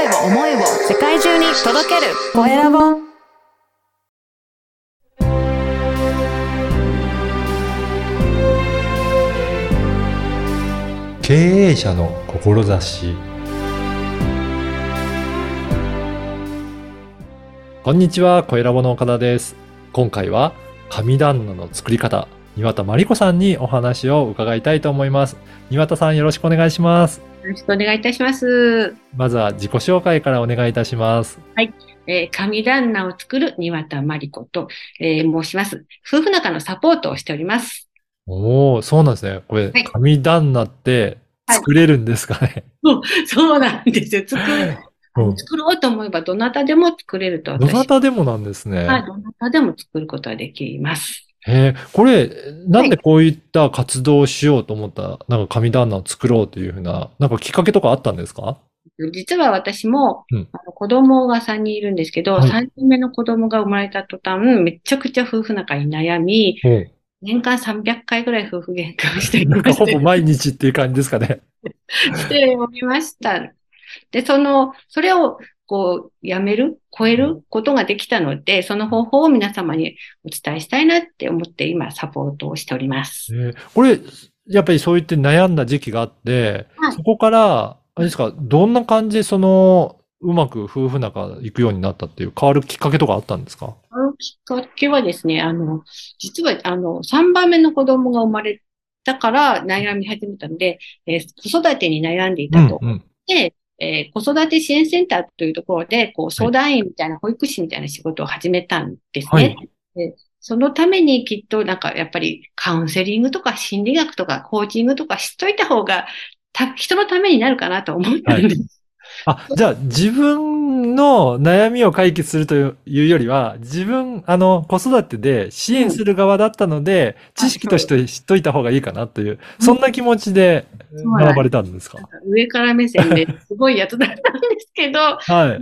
声を思いを世界中に届けるコエラボ経営者の志こんにちは、小ラボの岡田です。今回は神旦那の作り方、庭田真理子さんにお話を伺いたいと思います。庭田さんよろしくお願いします。よろしくお願いいたします。まずは自己紹介からお願いいたします。えー神旦那を作る庭田真理子と、えー申します。夫婦仲のサポートをしております。おお、そうなんですね。これ、はい神旦那って作れるんですかね？そうなんですよ。作るうん作ろうと思えばどなたでも作れるとど私なたでもなんですね。はい、どなたでも作ることができます。へえ、これ、なんでこういった活動をしようと思った、なんか神旦那を作ろうというふうな、なんかきっかけとかあったんですか？実は私も、うん。あの子供が3人いるんですけど、はい。3人目の子供が生まれた途端、めちゃくちゃ夫婦仲に悩み、年間300回ぐらい夫婦喧嘩をしていましてほぼ毎日っていう感じですかね。しておりました。で、その、それを、こう、やめる、超えることができたので、その方法を皆様にお伝えしたいなって思って、今、サポートをしております。えーこれ、やっぱりそう言って悩んだ時期があって、はいそこから、あれですか、どんな感じでその、うまく夫婦仲行くようになったっていう変わるきっかけとかあったんですか？そのきっかけはですね、あの、実は、あの、3番目の子供が生まれたから悩み始めたので、えー子育てに悩んでいたと。うんうん。で、えー子育て支援センターというところで、こう、相談員みたいな、保育士みたいな仕事を始めたんですね。はいでそのためにきっと、なんか、やっぱりカウンセリングとか心理学とかコーチングとか知っといた方が、た人のためになるかなと思ったんです。あ、じゃあ自分の悩みを解決するというよりは、自分、あの、子育てで支援する側だったので、知識として知っといた方がいいかなという、そんな気持ちで学ばれたんですか？上から目線ですごいやつだったんですけど、はい。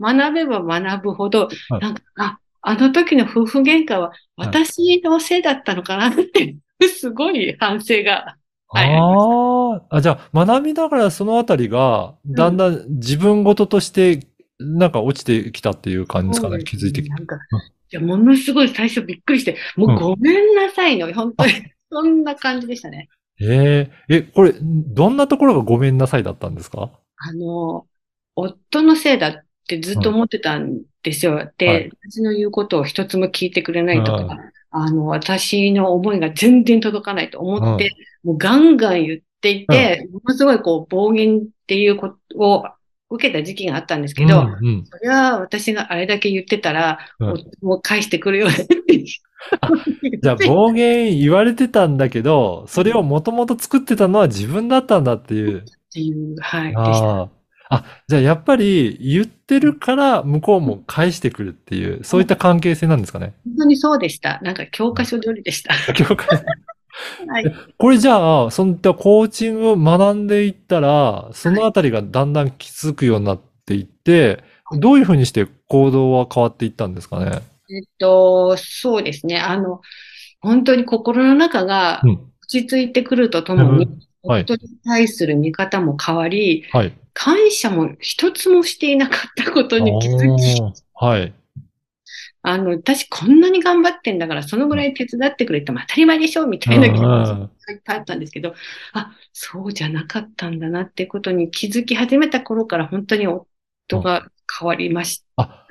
学べば学ぶほど、はいなんか、あ、あの時の夫婦喧嘩は私のせいだったのかなって、すごい反省が。はいああ、あ、じゃあ学びながらそのあたりが、だんだん自分事として、なんか落ちてきたっていう感じですかね、気づいてきて。なんか、いや、ものすごい最初びっくりして、もうごめんなさいの、本当に、そんな感じでしたね。えええ、これ、どんなところがごめんなさいだったんですか？あの、夫のせいだってずっと思ってたんですよ。はでい、私の言うことを一つも聞いてくれないとうん。か、あの、私の思いが全然届かないと思って、もうガンガン言っていて、ものすごいこう暴言っていうことを受けた時期があったんですけど、うんうんそれは私があれだけ言ってたら、うん夫も返してくるよねって。じゃあ暴言言われてたんだけど、それをもともと作ってたのは自分だったんだっていう。っていう、はい。ああ。あ、じゃあやっぱり言ってるから向こうも返してくるっていう、そういった関係性なんですかね？本当にそうでした。なんか教科書通りでした。教会はい。これじゃあ、そういったコーチングを学んでいったら、そのあたりがだんだん気づくようになっていって、どういうふうにして行動は変わっていったんですかね？えっと、そうですね。あの、本当に心の中がうん。落ち着いてくるとともに、うんはい夫に対する見方も変わり、はい。感謝も一つもしていなかったことに気づき、はい。あの、私こんなに頑張ってんだから、そのぐらい手伝ってくれても当たり前でしょみたいな気持ちがいっぱいあったんですけど、あ、そうじゃなかったんだなってことに気づき始めた頃から本当に夫が変わりました。あ、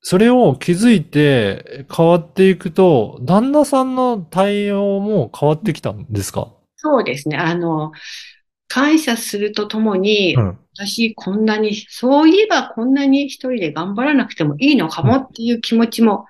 それを気づいて変わっていくと、旦那さんの対応も変わってきたんですか？そうですね。あの、感謝するとともに、うん。私こんなに、そういえばこんなに一人で頑張らなくてもいいのかもっていう気持ちも、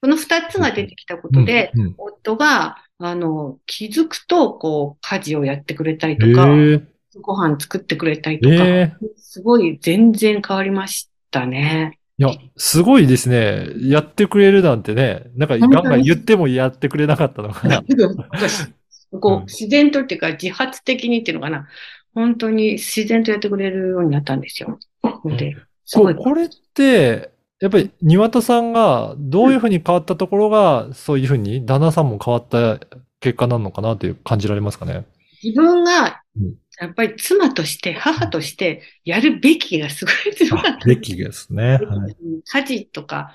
この二つが出てきたことで、うんうん夫が、あの、気づくと、こう、家事をやってくれたりとへか、えご飯作ってくれたりとか、ええすごい全然変わりましたね。いや、すごいですね。やってくれるなんてね。なんかガンガン言ってもやってくれなかったのかな。うんこう、自然とっていうか、自発的にっていうのかな。本当に自然とやってくれるようになったんですよ。で、すごい。ここれって、やっぱり庭田さんがどういうふうに変わったところが、そういうふうに旦那さんも変わった結果なのかなという感じられますかね？自分がうんやっぱり妻として、母として、やるべきがすごい強かった。べきですね。はい。家事とか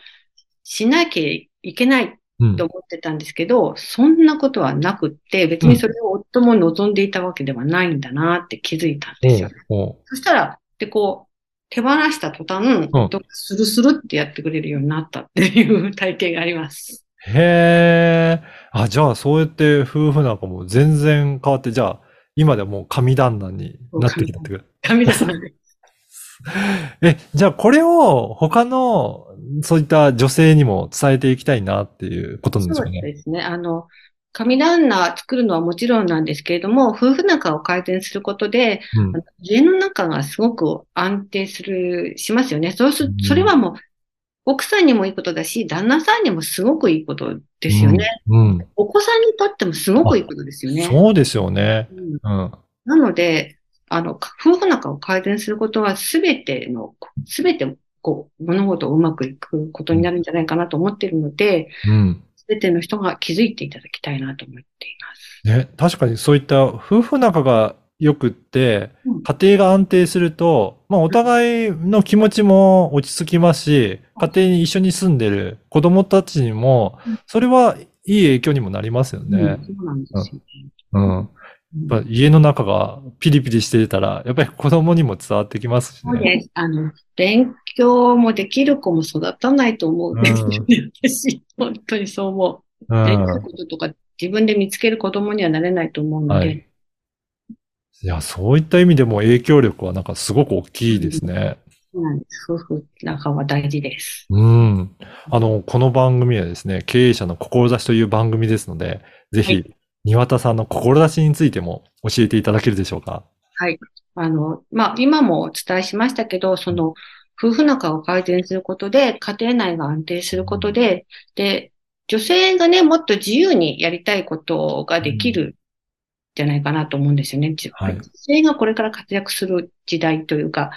しなきゃいけないうんと思ってたんですけど、そんなことはなくって、別にそれを夫も望んでいたわけではないんだなって気づいたんですよ。おうそしたら、で、こう、手放した途端、夫がスルスルってやってくれるようになったっていう体験があります。へえ。あ、じゃあそうやって夫婦仲も全然変わって、じゃあ今ではもう神旦那になってきたってこと？神田さんで。え、じゃあこれを他のそういった女性にも伝えていきたいなっていうことなんですそうよね。ですね。あの、神旦那作るのはもちろんなんですけれども、夫婦仲を改善することで、うん家の中がすごく安定する、しますよね。そうすうん、それはもう、奥さんにもいいことだし、旦那さんにもすごくいいことですよね。うん。うんお子さんにとってもすごくいいことですよね。そうですよね。うんうん。なので、あの、か夫婦仲を改善することはすべての、すべてこう、物事をうまくいくことになるんじゃないかなと思っているので、うん。すべての人が気づいていただきたいなと思っています。ね、確かにそういった夫婦仲が良くってうん、家庭が安定すると、まあお互いの気持ちも落ち着きますし、家庭に一緒に住んでる子供たちにもうん、それはいい影響にもなりますよね。うんそうなんですよね。うん。やっぱ家の中がピリピリしてたら、やっぱり子供にも伝わってきますしね。そうです。あの、勉強もできる子も育たないと思うんですよね。私、本当にそう思う。うんできることとか自分で見つける子供にはなれないと思うので、はいいや、そういった意味でも影響力はなんかすごく大きいですね。そうなん。夫婦仲は大事です。うん。あの、この番組はですね、経営者の志という番組ですので、ぜはひ、庭田さんの志についても教えていただけるでしょうか？あの、まあ、今もお伝えしましたけど、その、夫婦仲を改善することで、家庭内が安定することで、で、女性がね、もっと自由にやりたいことができるじゃないかなと思うんですよね。じはい女性がこれから活躍する時代というか、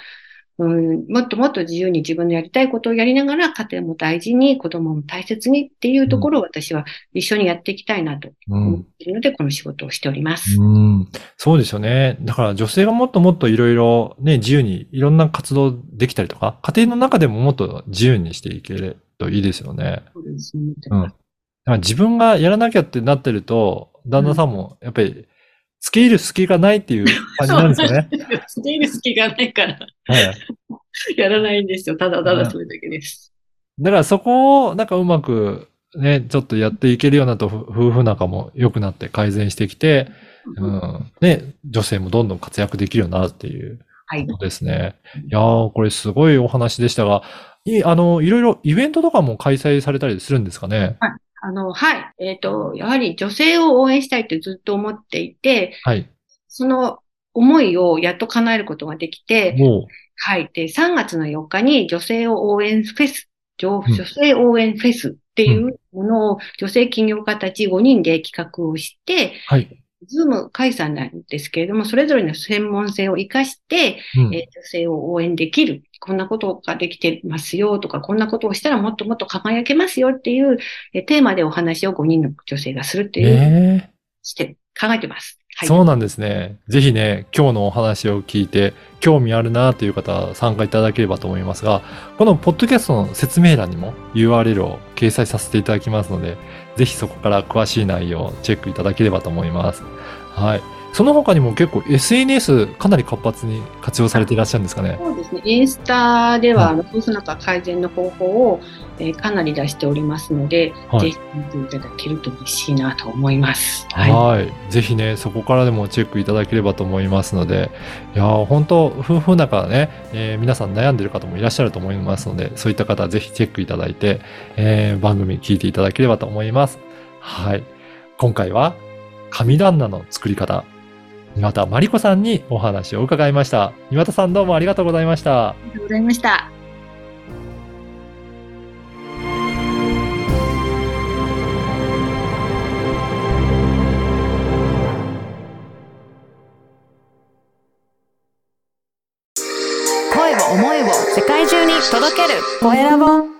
うん、もっともっと自由に自分のやりたいことをやりながら、家庭も大事に、子供も大切にっていうところを私は一緒にやっていきたいなとうん。思っているので、この仕事をしております。うん。そうですよね。だから女性がもっともっといろいろね、自由にいろんな活動できたりとか、家庭の中でももっと自由にしていけるといいですよね。そうですね。うん。だから自分がやらなきゃってなってると、旦那さんもやっぱり、付け入る隙がないっていう感じなんですよね。捨てる隙がないから、はい。やらないんですよ。ただただそれだけです。だからそこをなんかうまくね、ちょっとやっていけるようになるとふ夫婦仲も良くなって改善してきて、うん、ね、女性もどんどん活躍できるようになるっていうはい。ことですね。いやー、これすごいお話でしたが、いあの、いろいろイベントとかも開催されたりするんですかね？あの、はい。えっ、と、やはり女性を応援したいってずっと思っていて、はい。その思いをやっと叶えることができて、もう、はい。で、3月の4日に女性を応援フェス、女性応援フェスっていうものを女性起業家たち5人で企画をして、はい。ズーム解散なんですけれども、それぞれの専門性を活かして、うんえー女性を応援できる。こんなことができてますよとか、こんなことをしたらもっともっと輝けますよっていう、えーテーマでお話を5人の女性がするっていう、ねえして考えてます。はい。そうなんですね。ぜひね、今日のお話を聞いて、興味あるなという方は参加いただければと思いますが、このポッドキャストの説明欄にも URL を掲載させていただきますので、ぜひそこから詳しい内容をチェックいただければと思います。はい。その他にも結構 SNS かなり活発に活用されていらっしゃるんですかね？そうですね。インスタでは、はあの夫婦仲改善の方法を、えーかなり出しておりますので、はいぜひ見ていただけると嬉しいなと思います。はい。ぜひね、そこからでもチェックいただければと思いますので、いやー本当夫婦仲ね、えー皆さん悩んでる方もいらっしゃると思いますので、そういった方はぜひチェックいただいて、えー番組聞いていただければと思います。はい。今回は、神旦那の作り方、岩田真理子さんにお話を伺いました。岩田さんどうもありがとうございました。ありがとうございました。声を思いを世界中に届けるコエラボ